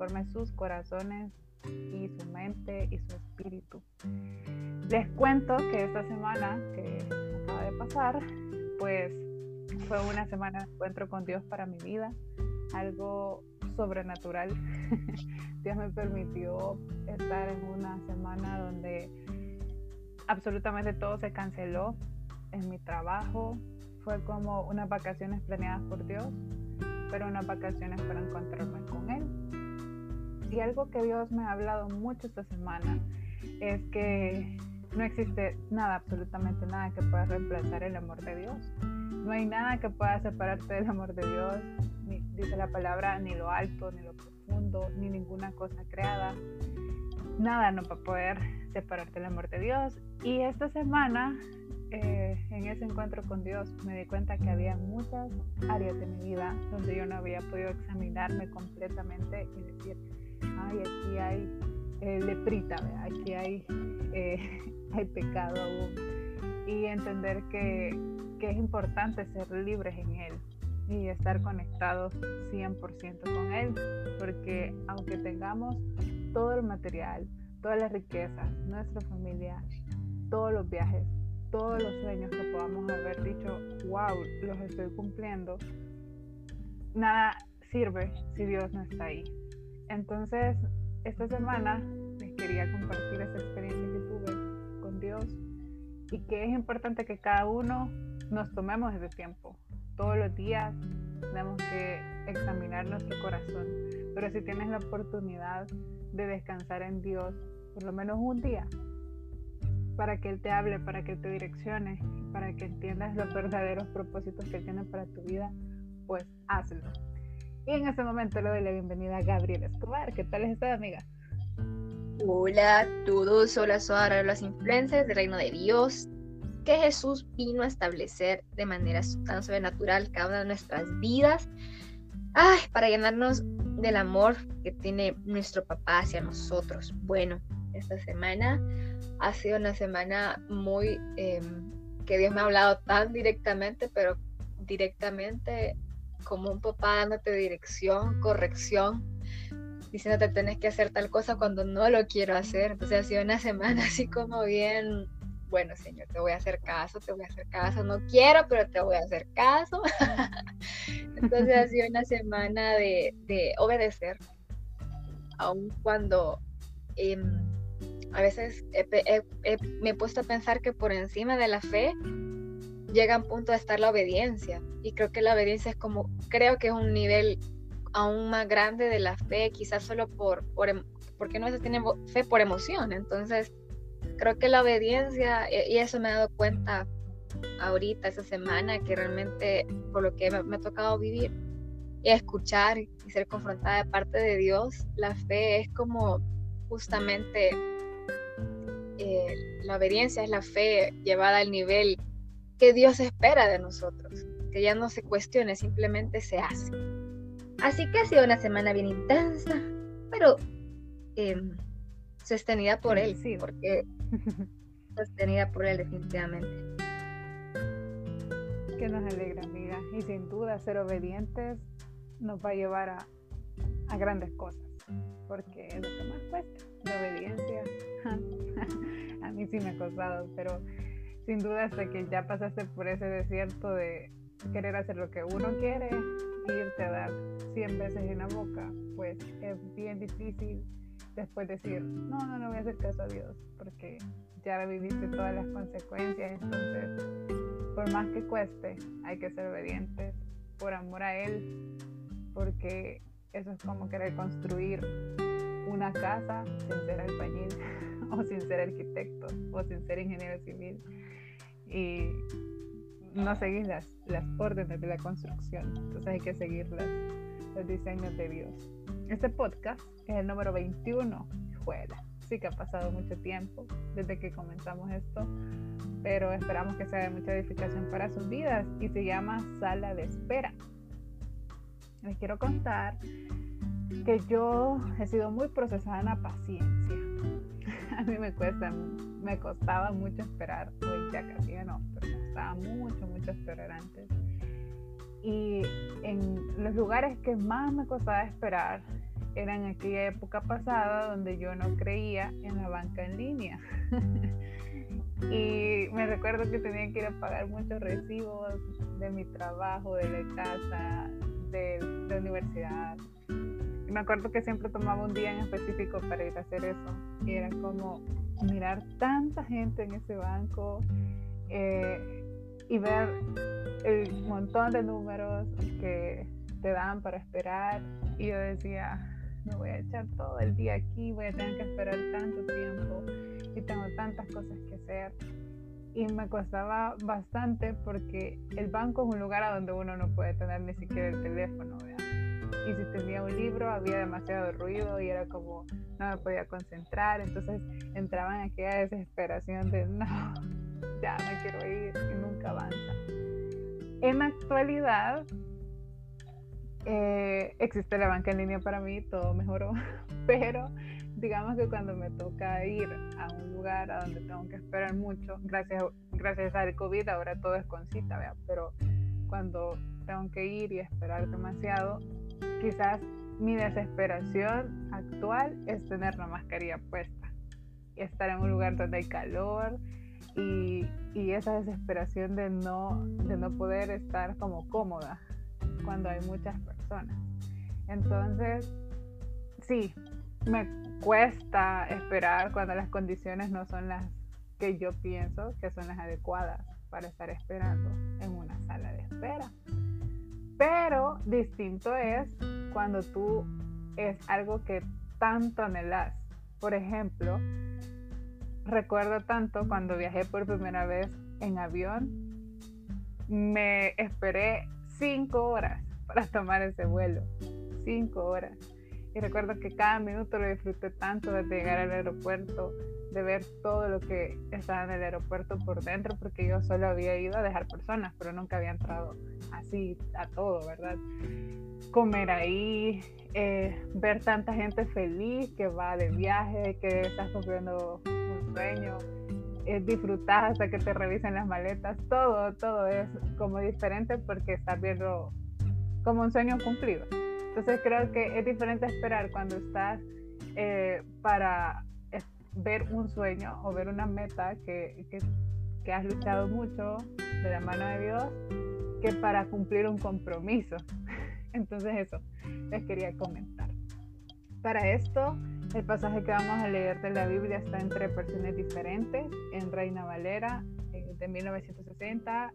transforme sus corazones y su mente y su espíritu. Les cuento que esta semana que acaba de pasar, pues fue una semana de encuentro con Dios para mi vida, algo sobrenatural. Dios me permitió estar en una semana donde absolutamente todo se canceló en mi trabajo. Fue como unas vacaciones planeadas por Dios, pero unas vacaciones para encontrarme con Él. Y algo que Dios me ha hablado mucho esta semana es que no existe nada, absolutamente nada que pueda reemplazar el amor de Dios. No hay nada que pueda separarte del amor de Dios, ni, dice la palabra, ni lo alto, ni lo profundo, ni ninguna cosa creada. Nada no va a poder separarte del amor de Dios. Y esta semana, eh, en ese encuentro con Dios, me di cuenta que había muchas áreas de mi vida donde yo no había podido examinarme completamente y decir, ay, aquí hay eh, leprita, aquí hay, eh, hay pecado aún. Y entender que, que es importante ser libres en Él y estar conectados 100% con Él, porque aunque tengamos todo el material, todas las riquezas, nuestra familia, todos los viajes, todos los sueños que podamos haber dicho, wow, los estoy cumpliendo, nada sirve si Dios no está ahí. Entonces, esta semana les quería compartir esa experiencia que tuve con Dios y que es importante que cada uno nos tomemos ese tiempo. Todos los días tenemos que examinar nuestro corazón, pero si tienes la oportunidad de descansar en Dios, por lo menos un día, para que Él te hable, para que Él te direccione, para que entiendas los verdaderos propósitos que tiene para tu vida, pues hazlo. Y en este momento le doy la bienvenida a Gabriela Escobar. ¿Qué tal estás, amiga? Hola todos, hola a las influencias del reino de Dios, que Jesús vino a establecer de manera tan sobrenatural cada una de nuestras vidas, ay, para llenarnos del amor que tiene nuestro papá hacia nosotros. Bueno, esta semana ha sido una semana muy em, que Dios me ha hablado tan directamente, pero directamente como un papá dándote dirección, corrección, diciéndote tenés que hacer tal cosa cuando no lo quiero hacer. Entonces ha sido una semana así como bien, bueno Señor, te voy a hacer caso, te voy a hacer caso, no quiero, pero te voy a hacer caso. Entonces ha sido una semana de, obedecer, aun cuando em, a veces me he puesto a pensar que por encima de la fe llega un punto de estar la obediencia. Y creo que la obediencia es como, creo que es un nivel aún más grande de la fe, quizás solo por, por em, porque no se tiene fe por emoción. Entonces, creo que la obediencia, y eso me he dado cuenta ahorita, esa semana, que realmente por lo que me, ha tocado vivir y escuchar y ser confrontada de parte de Dios, la fe es como justamente eh, la obediencia es la fe llevada al nivel que Dios espera de nosotros, que ya no se cuestione, simplemente se hace. Así que ha sido una semana bien intensa, pero em, sostenida por Él, sí, porque sostenida por Él definitivamente. Que nos alegra, amiga. Y sin duda, ser obedientes nos va a llevar a, a grandes cosas, porque es lo que más cuesta, la obediencia. a mí sí me ha costado, pero sin duda hasta que ya pasaste por ese desierto de querer hacer lo que uno quiere irte a dar 100 veces en la boca, pues es bien difícil después decir, no, no, no voy a hacer caso a Dios, porque ya viviste todas las consecuencias, entonces, por más que cueste, hay que ser obedientes por amor a Él, porque eso es como querer construir una casa sin ser albañil o sin ser arquitecto o sin ser ingeniero civil y no seguir las, las órdenes de la construcción. Entonces hay que seguir los diseños de Dios. Este podcast es el número 21. Juela. Sí que ha pasado mucho tiempo desde que comenzamos esto, pero esperamos que sea de mucha edificación para sus vidas y se llama Sala de Espera. Les quiero contar que yo he sido muy procesada en la paciencia. a mí me cuesta, me costaba mucho esperar, hoy ya casi no, pero me costaba mucho, mucho esperar antes. Y en los lugares que más me costaba esperar era en aquella época pasada donde yo no creía en la banca en línea. y me recuerdo que tenía que ir a pagar muchos recibos de mi trabajo, de la casa, de la universidad. Me acuerdo que siempre tomaba un día en específico para ir a hacer eso. Y era como mirar tanta gente en ese banco eh, y ver el montón de números que te dan para esperar. Y yo decía, me voy a echar todo el día aquí, voy a tener que esperar tanto tiempo y tengo tantas cosas que hacer. Y me costaba bastante porque el banco es un lugar a donde uno no puede tener ni siquiera el teléfono, Y si tenía un libro había demasiado ruido y era como no me podía concentrar, entonces entraba en aquella desesperación de no, ya me quiero ir y nunca avanza. En la actualidad eh, existe la banca en línea para mí, todo mejoró, pero digamos que cuando me toca ir a un lugar a donde tengo que esperar mucho, gracias, gracias al COVID ahora todo es con cita, ¿vea? pero cuando tengo que ir y esperar demasiado, quizás mi desesperación actual es tener la mascarilla puesta y estar en un lugar donde hay calor y, y esa desesperación de no, de no poder estar como cómoda cuando hay muchas personas. Entonces, sí, me cuesta esperar cuando las condiciones no son las que yo pienso que son las adecuadas para estar esperando en una sala de espera. Pero distinto es cuando tú es algo que tanto anhelas. Por ejemplo, recuerdo tanto cuando viajé por primera vez en avión, me esperé cinco horas para tomar ese vuelo. Cinco horas. Y recuerdo que cada minuto lo disfruté tanto de llegar al aeropuerto, de ver todo lo que estaba en el aeropuerto por dentro, porque yo solo había ido a dejar personas, pero nunca había entrado así a todo, ¿verdad? Comer ahí, eh, ver tanta gente feliz que va de viaje, que estás cumpliendo un sueño, eh, disfrutar hasta que te revisen las maletas, todo, todo es como diferente porque estás viendo como un sueño cumplido. Entonces creo que es diferente esperar cuando estás eh, para ver un sueño o ver una meta que, que, que has luchado mucho de la mano de Dios que para cumplir un compromiso. Entonces eso les quería comentar. Para esto, el pasaje que vamos a leer de la Biblia está entre versiones diferentes, en Reina Valera eh, de 1960,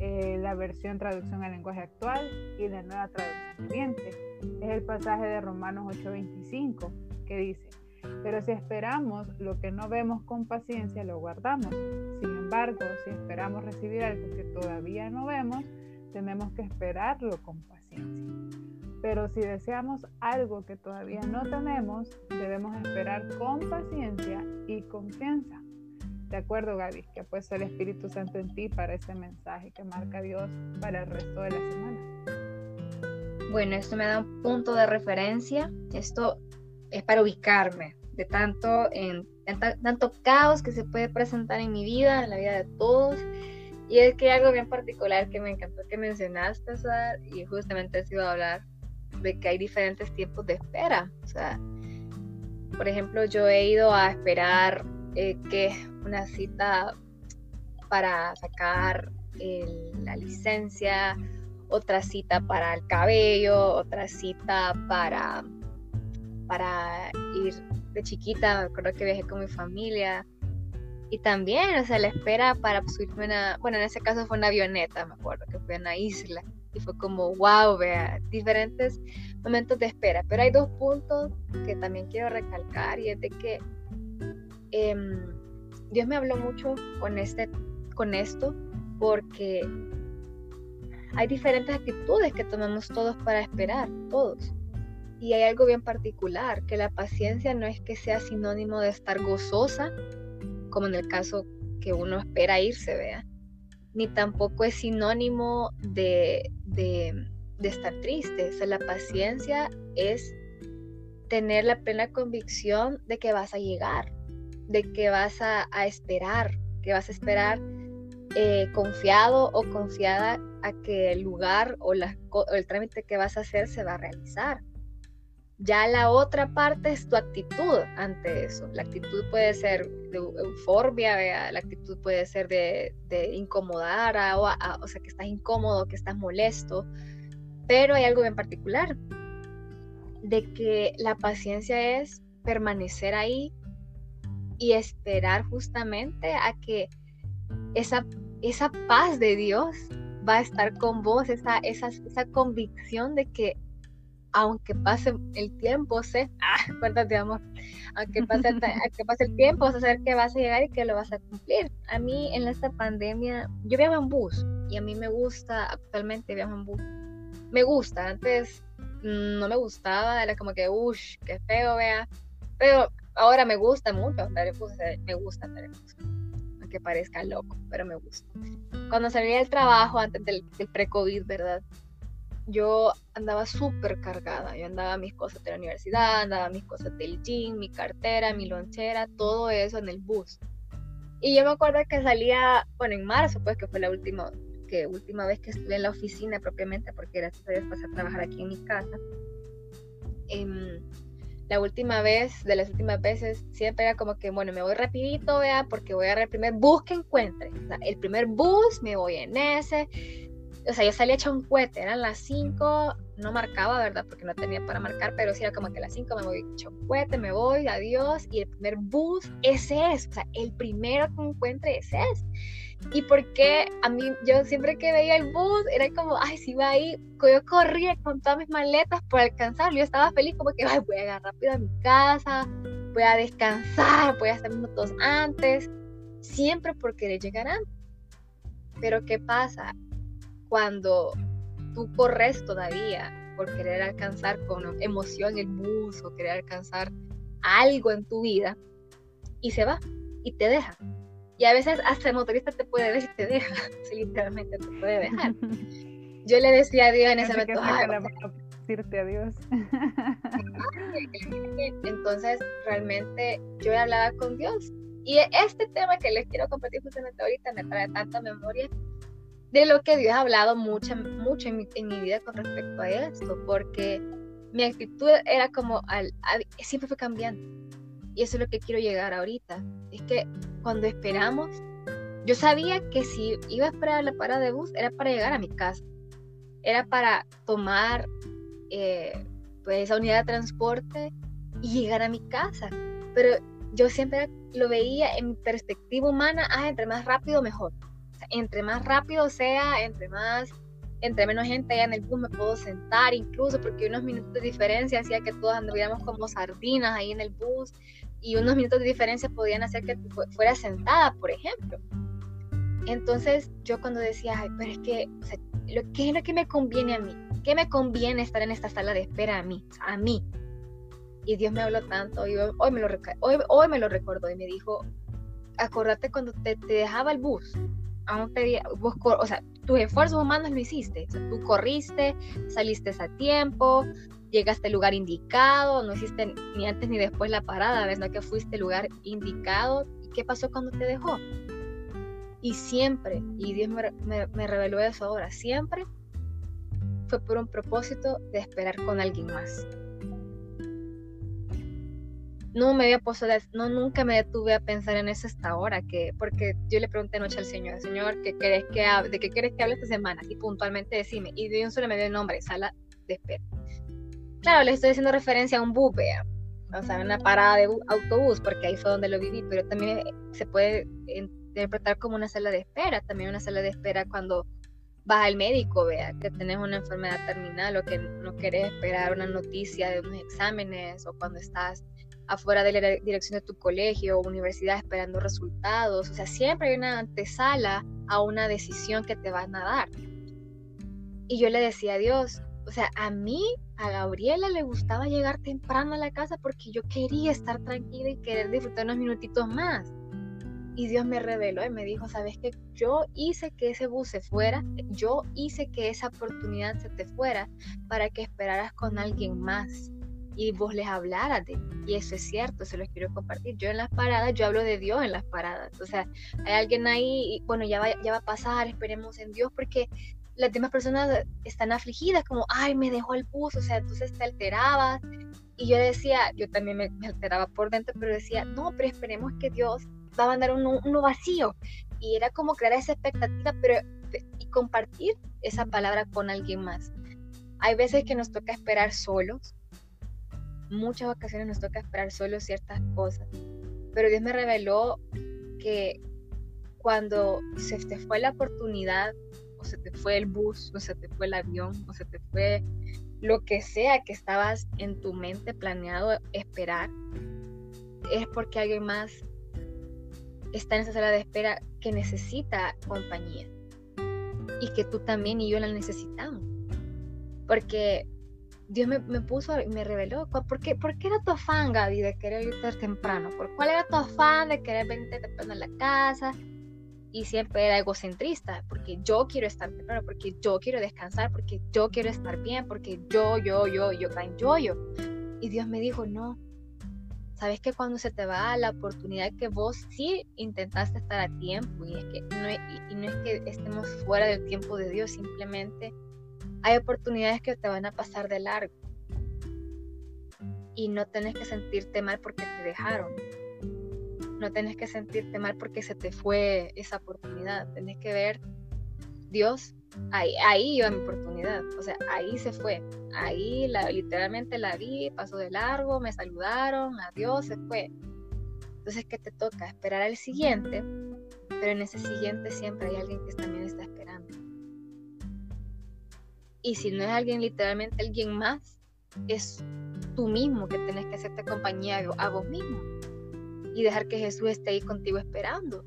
eh, la versión traducción al lenguaje actual y la nueva traducción viviente. Es el pasaje de Romanos 8:25 que dice, pero si esperamos lo que no vemos con paciencia, lo guardamos. Sin embargo, si esperamos recibir algo que todavía no vemos, tenemos que esperarlo con paciencia. Pero si deseamos algo que todavía no tenemos, debemos esperar con paciencia y confianza. De acuerdo, Gaby, que ha puesto el Espíritu Santo en ti para ese mensaje que marca Dios para el resto de la semana. Bueno, esto me da un punto de referencia. Esto es para ubicarme de tanto, en, tanto caos que se puede presentar en mi vida, en la vida de todos. Y es que hay algo bien particular que me encantó que mencionaste, Suar, y justamente he sido hablar de que hay diferentes tiempos de espera. O sea, por ejemplo, yo he ido a esperar eh, que una cita para sacar la licencia, otra cita para el cabello, otra cita para, para ir de chiquita, me acuerdo que viajé con mi familia. Y también, o sea, la espera para subirme una, bueno, en ese caso fue una avioneta, me acuerdo, que fue una isla y fue como, wow, vea, diferentes momentos de espera. Pero hay dos puntos que también quiero recalcar y es de que em, Dios me habló mucho con, este, con esto porque hay diferentes actitudes que tomamos todos para esperar, todos. Y hay algo bien particular, que la paciencia no es que sea sinónimo de estar gozosa, como en el caso que uno espera irse, vea, ni tampoco es sinónimo de, de, estar triste. O sea, la paciencia es tener la plena convicción de que vas a llegar. De que vas a, esperar, que vas a esperar eh, confiado o confiada a que el lugar o, o el trámite que vas a hacer se va a realizar. Ya la otra parte es tu actitud ante eso. La actitud puede ser de euforbia, la actitud puede ser de, incomodar, o sea, que estás incómodo, que estás molesto. Pero hay algo en particular, de que la paciencia es permanecer ahí y esperar justamente a que esa, esa paz de Dios va a estar con vos, esa, esa, esa convicción de que aunque pase el tiempo, sé, ah, acuérdate, amor, aunque pase, aunque pase el tiempo, vas a saber que vas a llegar y que lo vas a cumplir. A mí en esta pandemia, yo viajo en bus y a mí me gusta, actualmente viajo en bus. Me gusta, antes no me gustaba, era como que, uff, qué feo, vea. Pero ahora me gusta mucho andar en bus, me gusta andar en bus. Aunque parezca loco, pero me gusta. Cuando salí del trabajo, antes del, del pre-COVID, ¿verdad? yo andaba súper cargada. Yo andaba mis cosas de la universidad, andaba mis cosas del gym, mi cartera, mi lonchera, todo eso en el bus. Y yo me acuerdo que salía, bueno, en marzo, pues que fue la última, que última vez que estuve en la oficina propiamente, porque gracias a Dios pasé a trabajar aquí en mi casa. Em, la última vez, de las últimas veces, siempre era como que, bueno, me voy rapidito, vea, porque voy a agarrar el primer bus que encuentre. El primer bus, me voy en ese, o sea, yo salía hecha un cohete, eran las 5, no marcaba, ¿verdad? Porque no tenía para marcar, pero sí era como que las 5 me voy hecha un cohete, me voy, adiós, y el primer bus, ese es, o sea, el primero que encuentre, ese es. Y porque a mí, yo siempre que veía el bus, era como, ay, si va ahí, yo corría con todas mis maletas por alcanzarlo, yo estaba feliz como que, ay, voy a llegar rápido a mi casa, voy a descansar, voy a hacer minutos antes, siempre por querer llegar antes. Pero ¿qué pasa? cuando tú corres todavía por querer alcanzar con emoción el bus o querer alcanzar algo en tu vida y se va y te deja. Y a veces hasta el motorista te puede ver y te deja, literalmente te puede dejar. Yo le decía a Dios en ese momento, decirte adiós. Entonces, realmente yo hablaba con Dios. Y este tema que les quiero compartir justamente ahorita me trae tanta memoria de lo que Dios ha hablado mucho, mucho en mi, vida con respecto a esto, porque mi actitud era como, al, siempre fue cambiando. Y eso es lo que quiero llegar ahorita. Es que cuando esperamos, yo sabía que si iba a esperar la parada de bus era para llegar a mi casa. Era para tomar eh, pues, esa unidad de transporte y llegar a mi casa. Pero yo siempre lo veía en perspectiva humana, ah, entre más rápido mejor entre más rápido sea, entre más, entre menos gente haya en el bus, me puedo sentar incluso, porque unos minutos de diferencia hacía que todos anduviéramos como sardinas ahí en el bus, y unos minutos de diferencia podían hacer que fuera sentada, por ejemplo. Entonces yo cuando decía, Ay, pero es que, lo, ¿qué es lo que me conviene a mí? ¿Qué me conviene estar en esta sala de espera a mí? A mí. Y Dios me habló tanto, y hoy, me, lo, hoy, hoy me lo recordó y me dijo, acordate cuando te, te dejaba el bus, aún te, vos, o sea, tus esfuerzos humanos lo hiciste. tú corriste, saliste a tiempo, llegaste al lugar indicado, no hiciste ni antes ni después la parada. No que fuiste al lugar indicado. ¿Y qué pasó cuando te dejó? Y siempre, y Dios me, me, me reveló eso ahora, siempre fue por un propósito de esperar con alguien más no me había puesto, no, nunca me detuve a pensar en eso hasta ahora, que, porque yo le pregunté anoche al Señor, Señor, ¿qué querés que ¿de qué quieres que hable esta semana? Y puntualmente decime, y de un solo me dio el nombre, sala de espera. Claro, le estoy haciendo referencia a un bus, o sea, una parada de autobús, porque ahí fue donde lo viví, pero también se puede interpretar como una sala de espera, también una sala de espera cuando vas al médico, vea, que tenés una enfermedad terminal o que no querés esperar una noticia de unos exámenes o cuando estás afuera de la dirección de tu colegio o universidad esperando resultados. O sea, siempre hay una antesala a una decisión que te van a dar. Y yo le decía a Dios, o sea, a mí, a Gabriela le gustaba llegar temprano a la casa porque yo quería estar tranquila y querer disfrutar unos minutitos más. Y Dios me reveló y me dijo, sabes que yo hice que ese bus se fuera, yo hice que esa oportunidad se te fuera para que esperaras con alguien más y vos les hablaras de y eso es cierto, se los quiero compartir. Yo en las paradas, yo hablo de Dios en las paradas. O sea, hay alguien ahí, y, bueno, ya va, ya va a pasar, esperemos en Dios, porque las demás personas están afligidas, como, ay, me dejó el bus, o sea, entonces te alterabas. Y yo decía, yo también me, alteraba por dentro, pero decía, no, pero esperemos que Dios va a mandar uno, uno vacío. Y era como crear esa expectativa, pero y compartir esa palabra con alguien más. Hay veces que nos toca esperar solos, muchas ocasiones nos toca esperar solo ciertas cosas. Pero Dios me reveló que cuando se te fue la oportunidad, o se te fue el bus, o se te fue el avión, o se te fue lo que sea que estabas en tu mente planeado esperar, es porque alguien más está en esa sala de espera que necesita compañía. Y que tú también y yo la necesitamos. Porque Dios me, puso y me reveló. ¿Por qué, ¿Por qué era tu afán, Gaby, de querer irte temprano? ¿Por cuál era tu afán de querer venirte temprano a la casa? Y siempre era egocentrista, porque yo quiero estar temprano, porque yo quiero descansar, porque yo quiero estar bien, porque yo, yo, yo, yo, yo, yo. Y Dios me dijo, no. Sabes que cuando se te va la oportunidad que vos sí intentaste estar a tiempo, y, es que no, y no es que estemos fuera del tiempo de Dios, simplemente hay oportunidades que te van a pasar de largo y no tenés que sentirte mal porque te dejaron. No tenés que sentirte mal porque se te fue esa oportunidad. Tenés que ver, Dios, ahí, ahí iba mi oportunidad. O sea, ahí se fue. Ahí literalmente la vi, pasó de largo, me saludaron, adiós, se fue. Entonces, ¿qué te toca? Esperar al siguiente, pero en ese siguiente siempre hay alguien que también está esperando. Y si no es alguien, literalmente alguien más, es tú mismo que tenés que hacerte compañía a vos mismo y dejar que Jesús esté ahí contigo esperando.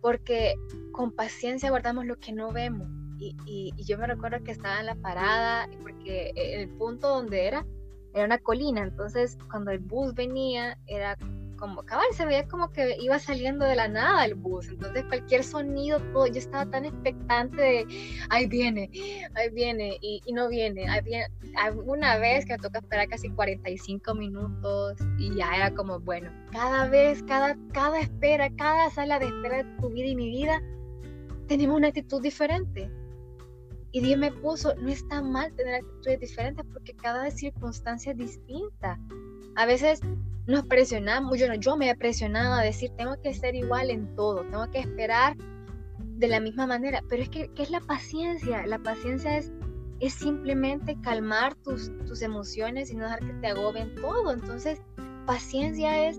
Porque con paciencia guardamos lo que no vemos. Y, y, yo me recuerdo que estaba en la parada, porque el punto donde era era una colina, entonces cuando el bus venía era como cabal, se veía como que iba saliendo de la nada el bus, entonces cualquier sonido, todo, yo estaba tan expectante de, ahí viene, ahí viene, y, no viene, ahí viene, alguna vez que me toca esperar casi 45 minutos y ya era como, bueno, cada vez, cada, cada espera, cada sala de espera de tu vida y mi vida, tenemos una actitud diferente. Y Dios me puso, no está mal tener actitudes diferentes porque cada circunstancia es distinta. A veces nos presionamos, yo, yo me he presionado a decir, tengo que ser igual en todo, tengo que esperar de la misma manera, pero es que, ¿qué es la paciencia? La paciencia es, simplemente calmar tus, tus emociones y no dejar que te agobien todo. Entonces, paciencia es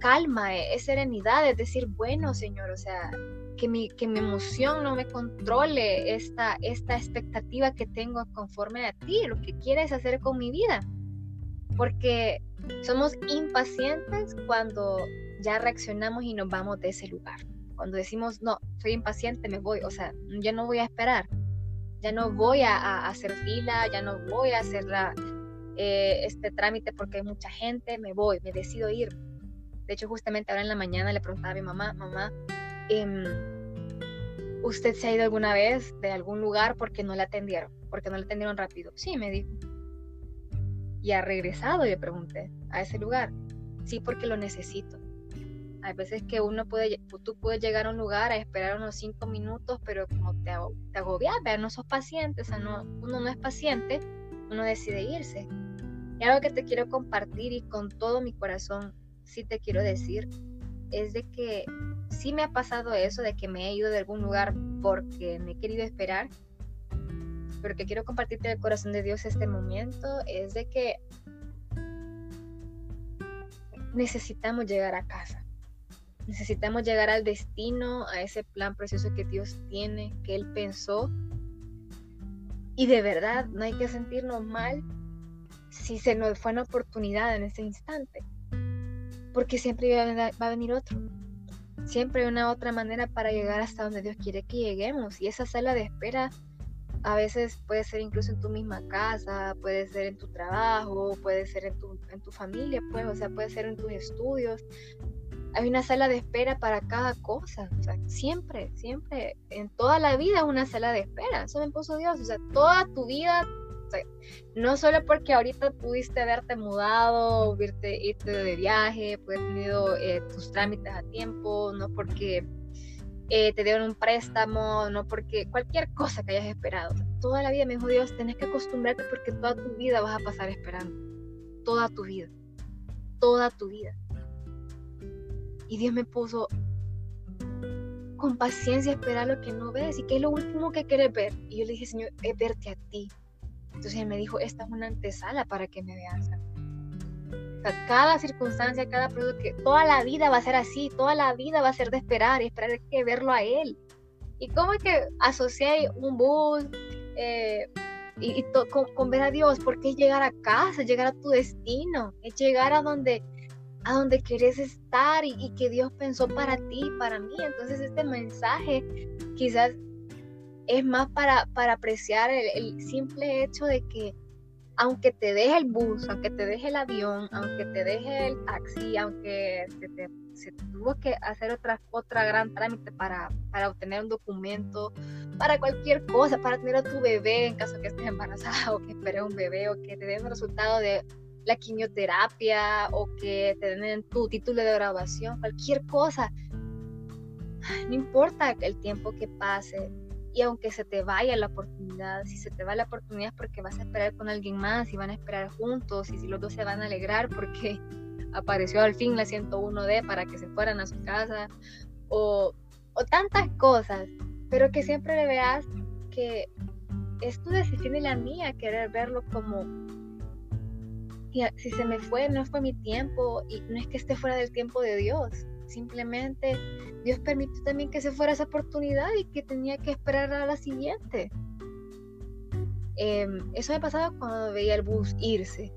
calma, es serenidad, es decir, bueno, Señor, o sea, que mi, que mi emoción no me controle esta, esta expectativa que tengo conforme a ti, lo que quieres hacer con mi vida. Porque somos impacientes cuando ya reaccionamos y nos vamos de ese lugar. Cuando decimos, no, soy impaciente, me voy. O sea, ya no voy a esperar. Ya no voy a, hacer fila, ya no voy a hacer eh, este trámite porque hay mucha gente, me voy, me decido ir. De hecho, justamente ahora en la mañana le preguntaba a mi mamá, mamá, em, ¿usted se ha ido alguna vez de algún lugar porque no le atendieron? Porque no le atendieron rápido. Sí, me dijo y ha regresado, le pregunté, a ese lugar. Sí, porque lo necesito. Hay veces que uno puede, tú puedes llegar a un lugar a esperar unos cinco minutos, pero como te, te agobias, no sos paciente, o no, uno no es paciente, uno decide irse. Y algo que te quiero compartir y con todo mi corazón sí te quiero decir es de que sí me ha pasado eso, de que me he ido de algún lugar porque me he querido esperar, pero que quiero compartirte del corazón de Dios este momento es de que necesitamos llegar a casa. Necesitamos llegar al destino, a ese plan precioso que Dios tiene, que Él pensó. Y de verdad, no hay que sentirnos mal si se nos fue una oportunidad en ese instante. Porque siempre va a venir otro. Siempre hay una otra manera para llegar hasta donde Dios quiere que lleguemos. Y esa sala de espera a veces puede ser incluso en tu misma casa, puede ser en tu trabajo, puede ser en tu, en tu familia, pues, o sea, puede ser en tus estudios. Hay una sala de espera para cada cosa, siempre, siempre, en toda la vida una sala de espera, eso me puso Dios, o sea, toda tu vida no solo porque ahorita pudiste haberte mudado, irte, irte de viaje, haber tenido eh, tus trámites a tiempo, no porque eh, te dieron un préstamo, no porque cualquier cosa que hayas esperado. Toda la vida me dijo Dios, tenés que acostumbrarte porque toda tu vida vas a pasar esperando. Toda tu vida. Toda tu vida. Y Dios me puso con paciencia esperar lo que no ves y que es lo último que quieres ver. Y yo le dije, Señor, es verte a ti. Entonces él me dijo, esta es una antesala para que me veas cada circunstancia, cada producto, toda la vida va a ser así, toda la vida va a ser de esperar y esperar que verlo a Él. ¿Y cómo es que asocié un bus eh, y, con, ver a Dios? Porque es llegar a casa, llegar a tu destino, es llegar a donde a donde quieres estar y, que Dios pensó para ti para mí. Entonces este mensaje quizás es más para, para apreciar el simple hecho de que aunque te deje el bus, aunque te deje el avión, aunque te deje el taxi, aunque se, tuvo que hacer otra, otra gran trámite para, para obtener un documento, para cualquier cosa, para tener a tu bebé en caso que estés embarazada o que esperes un bebé o que te den el resultado de la quimioterapia o que te den tu título de graduación, cualquier cosa. No importa el tiempo que pase, y aunque se te vaya la oportunidad, si se te va la oportunidad es porque vas a esperar con alguien más y van a esperar juntos y si los dos se van a alegrar porque apareció al fin la 101D para que se fueran a su casa o, o tantas cosas, pero que siempre le veas que es tu decisión y la mía querer verlo como si se me fue, no fue mi tiempo y no es que esté fuera del tiempo de Dios, simplemente Dios permitió también que se fuera esa oportunidad y que tenía que esperar a la siguiente. Em, eso me pasaba cuando veía el bus irse.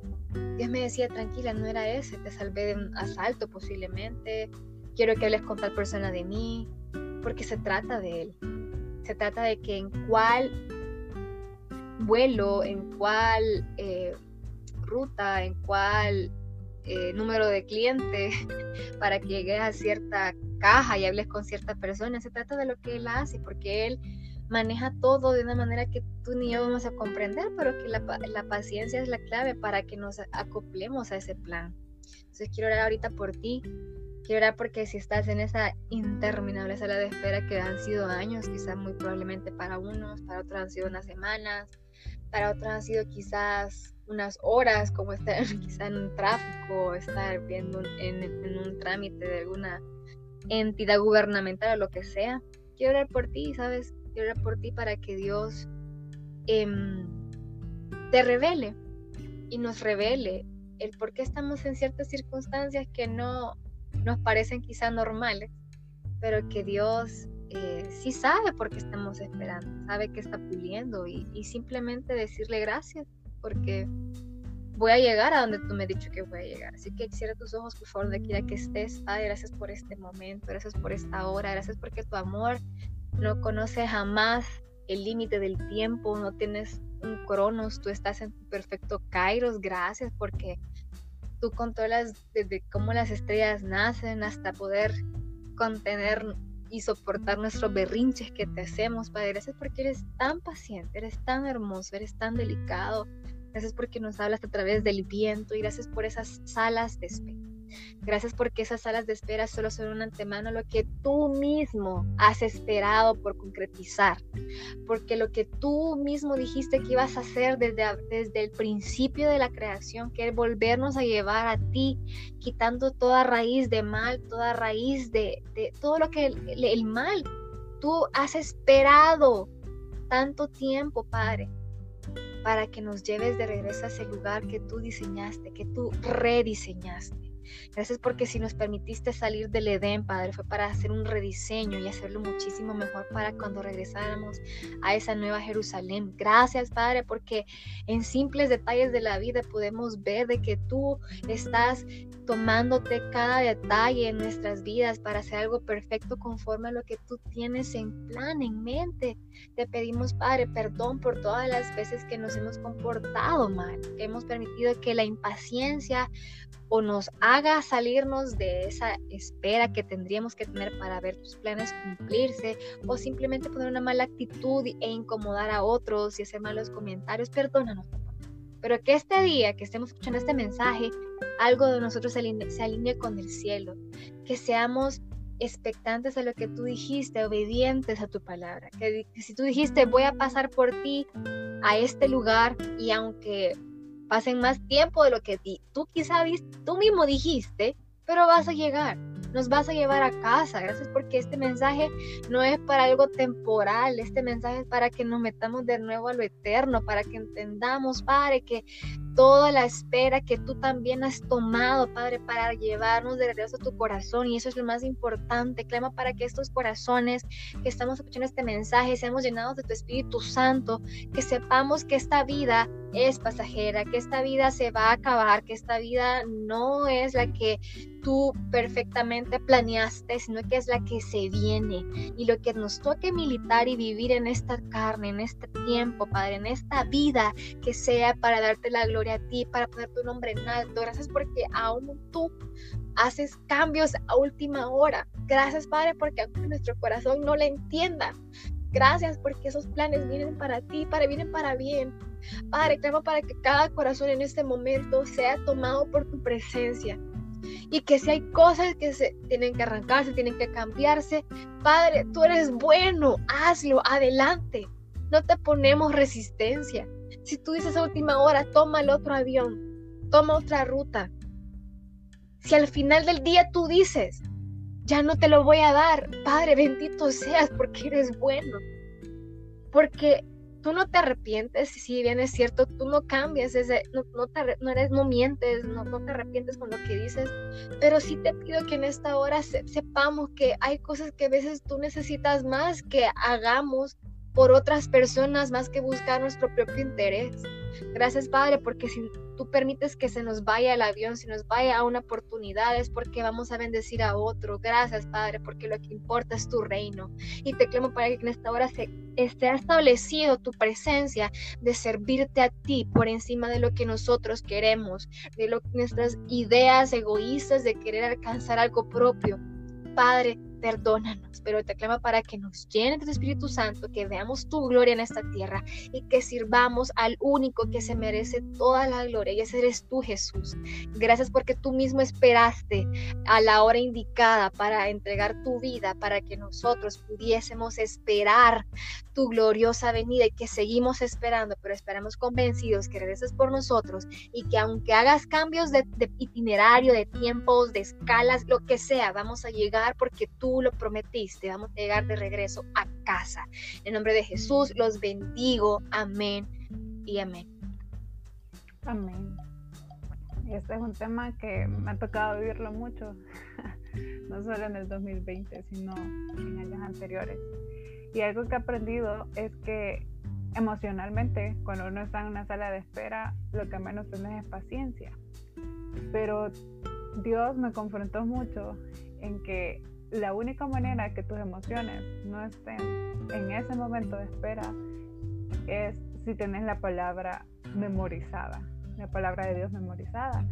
Dios me decía, tranquila, no era ese, te salvé de un asalto posiblemente, quiero que hables con tal persona de mí, porque se trata de él. Se trata de que en cuál vuelo, en cuál eh, ruta, en cuál eh, número de clientes para que llegues a cierta caja y hables con cierta persona. Se trata de lo que él hace, porque él maneja todo de una manera que tú ni yo vamos a comprender, pero que la, la paciencia es la clave para que nos acoplemos a ese plan. Entonces quiero orar ahorita por ti. Quiero orar porque si estás en esa interminable sala de espera que han sido años, quizás muy probablemente para unos, para otros han sido unas semanas, para otros han sido quizás unas horas, como estar quizá en un tráfico, estar viendo en, un trámite de alguna entidad gubernamental o lo que sea. Quiero orar por ti, ¿sabes? Quiero orar por ti para que Dios em, te revele y nos revele el por qué estamos en ciertas circunstancias que no nos parecen quizá normales, pero que Dios eh, sí sabe por qué estamos esperando, sabe que está puliendo y, y simplemente decirle gracias porque voy a llegar a donde tú me has dicho que voy a llegar. Así que cierra tus ojos, por favor, de aquí a que estés. Padre, gracias por este momento, gracias por esta hora, gracias porque tu amor no conoce jamás el límite del tiempo, no tienes un cronos, tú estás en tu perfecto kairos. Gracias porque tú controlas desde cómo las estrellas nacen hasta poder contener y soportar nuestros berrinches que te hacemos, Padre. Gracias porque eres tan paciente, eres tan hermoso, eres tan delicado. Gracias porque nos hablas a través del viento y gracias por esas salas de espera. Gracias porque esas salas de espera solo son un antemano lo que tú mismo has esperado por concretizar. Porque lo que tú mismo dijiste que ibas a hacer desde, desde el principio de la creación, que es volvernos a llevar a ti, quitando toda raíz de mal, toda raíz de, todo lo que el, el mal. Tú has esperado tanto tiempo, Padre para que nos lleves de regreso a ese lugar que tú diseñaste, que tú rediseñaste. Gracias porque si nos permitiste salir del Edén, Padre, fue para hacer un rediseño y hacerlo muchísimo mejor para cuando regresáramos a esa nueva Jerusalén. Gracias, Padre, porque en simples detalles de la vida podemos ver de que tú estás tomándote cada detalle en nuestras vidas para hacer algo perfecto conforme a lo que tú tienes en plan, en mente. Te pedimos, Padre, perdón por todas las veces que nos hemos comportado mal, que hemos permitido que la impaciencia o nos haga salirnos de esa espera que tendríamos que tener para ver tus planes cumplirse o simplemente poner una mala actitud e incomodar a otros y hacer malos comentarios. Perdónanos, pero que este día que estemos escuchando este mensaje, algo de nosotros se alinee, con el cielo, que seamos expectantes a lo que tú dijiste, obedientes a tu palabra. Que, si tú dijiste, voy a pasar por ti a este lugar y aunque pasen más tiempo de lo que tú quizás tú mismo dijiste, pero vas a llegar nos vas a llevar a casa. Gracias porque este mensaje no es para algo temporal, este mensaje es para que nos metamos de nuevo a lo eterno, para que entendamos, Padre, que toda la espera que tú también has tomado, Padre, para llevarnos de regreso a tu corazón. Y eso es lo más importante. Clama para que estos corazones que estamos escuchando este mensaje seamos llenados de tu Espíritu Santo, que sepamos que esta vida es pasajera, que esta vida se va a acabar, que esta vida no es la que tú perfectamente planeaste, sino que es la que se viene. Y lo que nos toque militar y vivir en esta carne, en este tiempo, Padre, en esta vida, que sea para darte la gloria a ti, para poner tu nombre en alto. Gracias porque aún tú haces cambios a última hora. Gracias, Padre, porque aunque nuestro corazón no le entienda, Gracias porque esos planes vienen para ti, para vienen para bien. Padre, clamo para que cada corazón en este momento sea tomado por tu presencia. Y que si hay cosas que se tienen que arrancarse, tienen que cambiarse, Padre, tú eres bueno, hazlo, adelante. No te ponemos resistencia. Si tú dices a última hora, toma el otro avión, toma otra ruta. Si al final del día tú dices, ya no te lo voy a dar. Padre, bendito seas porque eres bueno. Porque tú no te arrepientes, si bien es cierto, tú no cambias, no, no, no, eres, no mientes, no, no, te arrepientes con lo que dices, pero sí te pido que en esta hora sepamos que hay cosas que a veces tú necesitas más que hagamos por otras personas más que buscar nuestro propio interés. Gracias Padre, porque si tú permites que se nos vaya el avión, si nos vaya a una oportunidad, es porque vamos a bendecir a otro. Gracias, Padre, porque lo que importa es tu reino. Y te clamo para que en esta hora se esté establecido tu presencia de servirte a ti por encima de lo que nosotros queremos, de lo, nuestras ideas egoístas de querer alcanzar algo propio. Padre, perdónanos, pero te clama para que nos llenes de tu Espíritu Santo, que veamos tu gloria en esta tierra y que sirvamos al único que se merece toda la gloria y ese eres tú Jesús. Gracias porque tú mismo esperaste a la hora indicada para entregar tu vida, para que nosotros pudiésemos esperar tu gloriosa venida y que seguimos esperando, pero esperamos convencidos que regreses por nosotros y que aunque hagas cambios de, de itinerario, de tiempos, de escalas, lo que sea, vamos a llegar porque tú lo prometiste, vamos a llegar de regreso a casa. En nombre de Jesús los bendigo. Amén y amén. Amén. Este es un tema que me ha tocado vivirlo mucho, no solo en el 2020, sino en años anteriores. Y algo que he aprendido es que emocionalmente, cuando uno está en una sala de espera, lo que menos tiene es paciencia. Pero Dios me confrontó mucho en que la única manera que tus emociones no estén en ese momento de espera es si tienes la palabra memorizada, la palabra de Dios memorizada.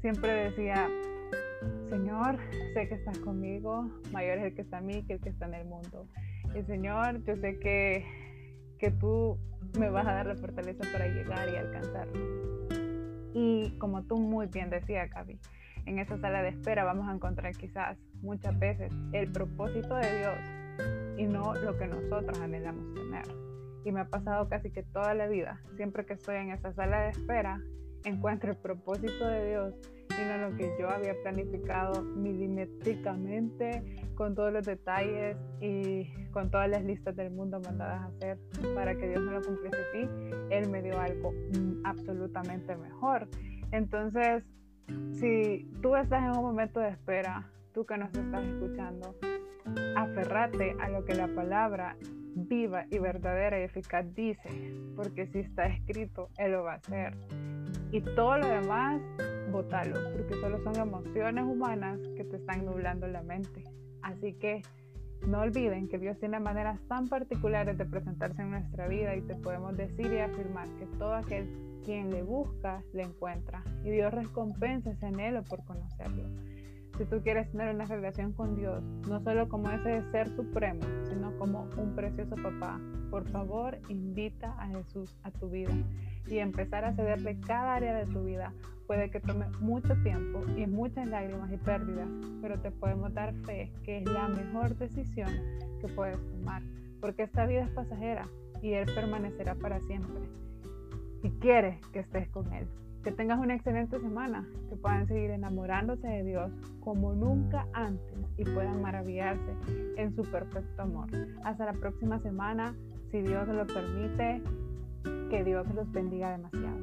Siempre decía, Señor, sé que estás conmigo, mayor es el que está en mí que el que está en el mundo. Y Señor, yo sé que, que tú me vas a dar la fortaleza para llegar y alcanzarlo. Y como tú muy bien decías, Gaby, en esa sala de espera vamos a encontrar quizás muchas veces el propósito de Dios y no lo que nosotros anhelamos tener. Y me ha pasado casi que toda la vida, siempre que estoy en esa sala de espera, encuentro el propósito de Dios y no lo que yo había planificado milimétricamente, con todos los detalles y con todas las listas del mundo mandadas a hacer para que Dios me lo cumpliese así. Él me dio algo mm, absolutamente mejor. Entonces, si tú estás en un momento de espera, tú que nos estás escuchando, aferrate a lo que la palabra viva y verdadera y eficaz dice, porque si está escrito, Él lo va a hacer. Y todo lo demás, bótalo, porque solo son emociones humanas que te están nublando la mente. Así que no olviden que Dios tiene maneras tan particulares de presentarse en nuestra vida y te podemos decir y afirmar que todo aquel quien le busca, le encuentra. Y Dios recompensa ese anhelo por conocerlo. si tú quieres tener una relación con Dios, no solo como ese ser supremo, sino como un precioso papá, por favor invita a Jesús a tu vida y empezar a cederle cada área de tu vida. Puede que tome mucho tiempo y muchas lágrimas y pérdidas, pero te podemos dar fe que es la mejor decisión que puedes tomar, porque esta vida es pasajera y Él permanecerá para siempre. Y quiere que estés con Él. Que tengas una excelente semana, que puedan seguir enamorándose de Dios como nunca antes y puedan maravillarse en su perfecto amor. Hasta la próxima semana, si Dios lo permite, que Dios los bendiga demasiado.